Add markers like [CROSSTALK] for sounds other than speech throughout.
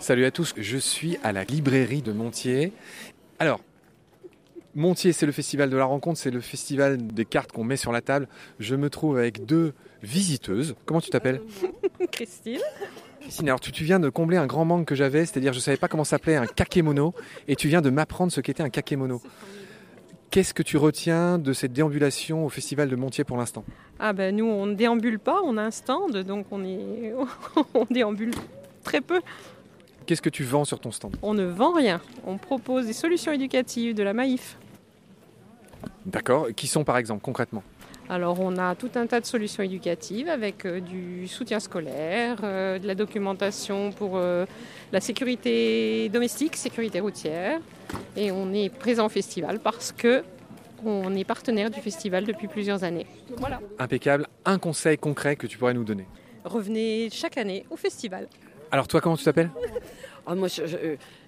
Salut à tous, je suis à la librairie de Montier. Alors, Montier, c'est le festival de la rencontre, c'est le festival des cartes qu'on met sur la table. Je me trouve avec deux visiteuses. Comment tu t'appelles [LAUGHS] Christine. Christine, alors tu, tu viens de combler un grand manque que j'avais, c'est-à-dire je ne savais pas comment s'appelait un kakémono, et tu viens de m'apprendre ce qu'était un kakémono. Qu'est-ce que tu retiens de cette déambulation au festival de Montier pour l'instant? Ah ben nous on ne déambule pas, on a un stand, donc on est [LAUGHS] on déambule très peu. Qu'est-ce que tu vends sur ton stand? On ne vend rien. On propose des solutions éducatives, de la maïf. D'accord, qui sont par exemple concrètement? Alors on a tout un tas de solutions éducatives avec euh, du soutien scolaire, euh, de la documentation pour euh, la sécurité domestique, sécurité routière. Et on est présent au festival parce que on est partenaire du festival depuis plusieurs années. Voilà. Impeccable. Un conseil concret que tu pourrais nous donner? Revenez chaque année au festival. Alors toi, comment tu t'appelles? Ah, moi, je, je-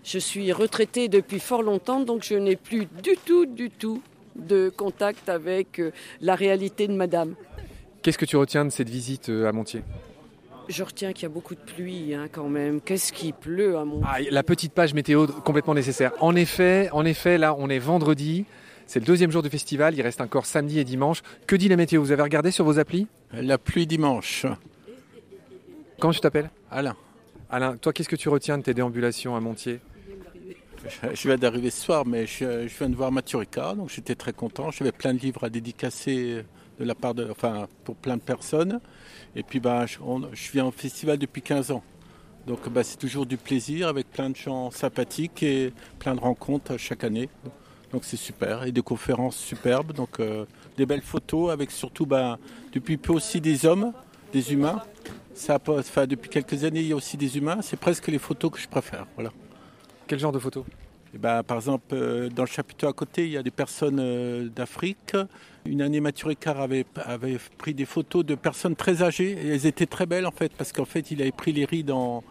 je suis retraitée depuis fort longtemps, donc je n'ai plus du tout, du tout de contact avec euh, la réalité de madame. Qu'est-ce que tu retiens de cette visite euh, à Montier? Je retiens qu'il y a beaucoup de pluie hein, quand même. Qu'est-ce qui pleut à mon... Ah, la petite page météo complètement nécessaire. En effet, en effet, là, on est vendredi. C'est le deuxième jour du festival. Il reste encore samedi et dimanche. Que dit la météo? Vous avez regardé sur vos applis? La pluie dimanche. Comment tu t'appelles? Alain, Alain, toi, qu'est-ce que tu retiens de tes déambulations à Montier? Je- viens d'arriver ce soir, mais je, viens de voir Maturica, donc j'étais très content. J'avais plein de livres à dédicacer de la part de, enfin, pour plein de personnes. Et puis, bah, je, viens au festival depuis 15 ans. Donc, bah, c'est toujours du plaisir avec plein de gens sympathiques et plein de rencontres chaque année. Donc, c'est super. Et des conférences superbes. Donc, euh, des belles photos avec surtout, bah, depuis peu aussi des hommes, des humains. Ça, enfin, depuis quelques années, il y a aussi des humains. C'est presque les photos que je préfère. Voilà. Quel genre de photos? Eh ben, par exemple, euh, dans le chapiteau à côté, il y a des personnes euh, d'Afrique. Une année, Mathieu Ricard avait, avait pris des photos de personnes très âgées. Et elles étaient très belles, en fait, parce qu'en fait, il avait pris les rides en,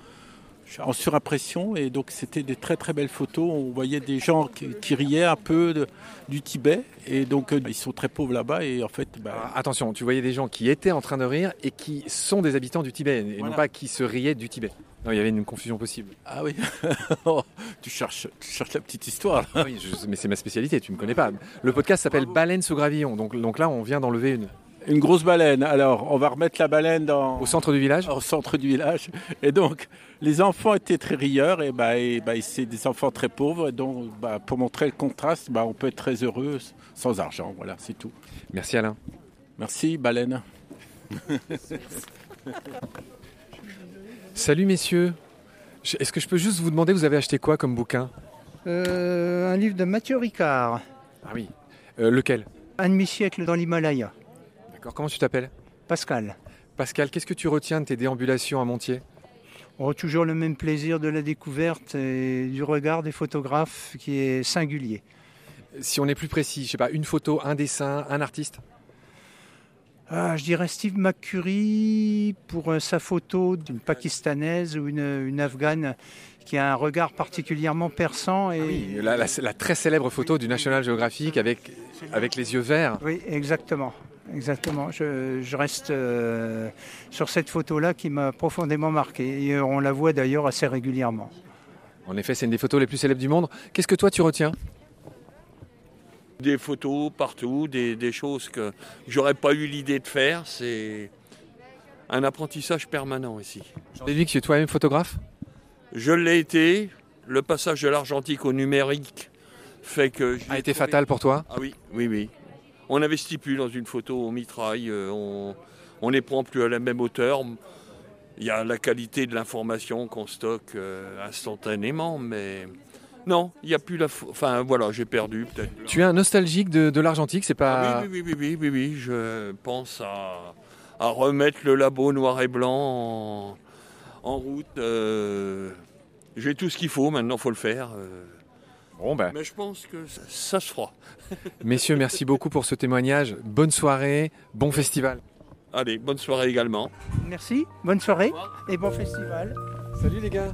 en surimpression. Et donc, c'était des très, très belles photos. On voyait des gens qui, qui riaient un peu de- du Tibet. Et donc, euh, ils sont très pauvres là-bas. Et en fait, bah, Alors, Attention, tu voyais des gens qui étaient en train de rire et qui sont des habitants du Tibet, et non pas qui se riaient du Tibet. Non, il y avait une confusion possible. ah oui, [LAUGHS] tu, cherches, tu cherches la petite histoire. là. Ah oui, je- mais c'est ma spécialité, tu me connais pas. Le podcast s'appelle Baleine sous gravillon, donc, donc là, on vient d'enlever une. Une grosse baleine. Alors, on va remettre la baleine dans... Au centre du village? Au centre du village. Et donc, les enfants étaient très rieurs, et, bah, et bah, c'est des enfants très pauvres. Et donc, bah, pour montrer le contraste, bah, on peut être très heureux sans argent. Voilà, c'est tout. Merci Alain. Merci, baleine. [LAUGHS] Salut messieurs. Est-ce que je peux juste vous demander, vous avez acheté quoi comme bouquin? Euh, un livre de Mathieu Ricard, Ah oui. Euh, lequel? Un demi-siècle dans l'Himalaya. D'accord, comment tu t'appelles? Pascal. Pascal, qu'est-ce que tu retiens de tes déambulations à Montier? On a toujours le même plaisir de la découverte et du regard des photographes qui est singulier. Si on est plus précis, je sais pas, une photo, un dessin, un artiste? Ah, je dirais Steve McCurry pour euh, sa photo d'une Pakistanaise ou une, une Afghane qui a un regard particulièrement perçant. Et... Ah Oui, la, la- la très célèbre photo du National Geographic avec, avec les yeux verts. Oui, exactement. Exactement. Je, je reste euh, sur cette photo-là qui m'a profondément marqué. Et euh, on la voit d'ailleurs assez régulièrement. En effet, c'est une des photos les plus célèbres du monde. Qu'est-ce que toi tu retiens? Des photos partout, des, des choses que j'aurais pas eu l'idée de faire. C'est un apprentissage permanent ici. Que tu es toi-même photographe? Je l'ai été. Le passage de l'argentique au numérique fait que. A été trouvé- fatal pour toi? Ah oui, oui, oui. On n'investit plus dans une photo au mitraille. euh, On on les prend plus à la même hauteur. Il y a la qualité de l'information qu'on stocke euh, instantanément, mais non, il n'y a plus la. Enfin voilà, j'ai perdu peut-être. Tu es un nostalgique de, de l'argentique, c'est pas. Ah oui, oui, oui, oui, oui, oui, oui, je pense à, à remettre le labo noir et blanc en, en route. euh, J'ai tout ce qu'il faut, maintenant il faut le faire. euh. Bon, ben. Mais je pense que ça, ça se fera. [LAUGHS] Messieurs, merci beaucoup pour ce témoignage. Bonne soirée, bon festival. Allez, bonne soirée également. Merci, bonne soirée et bon festival. Salut les gars.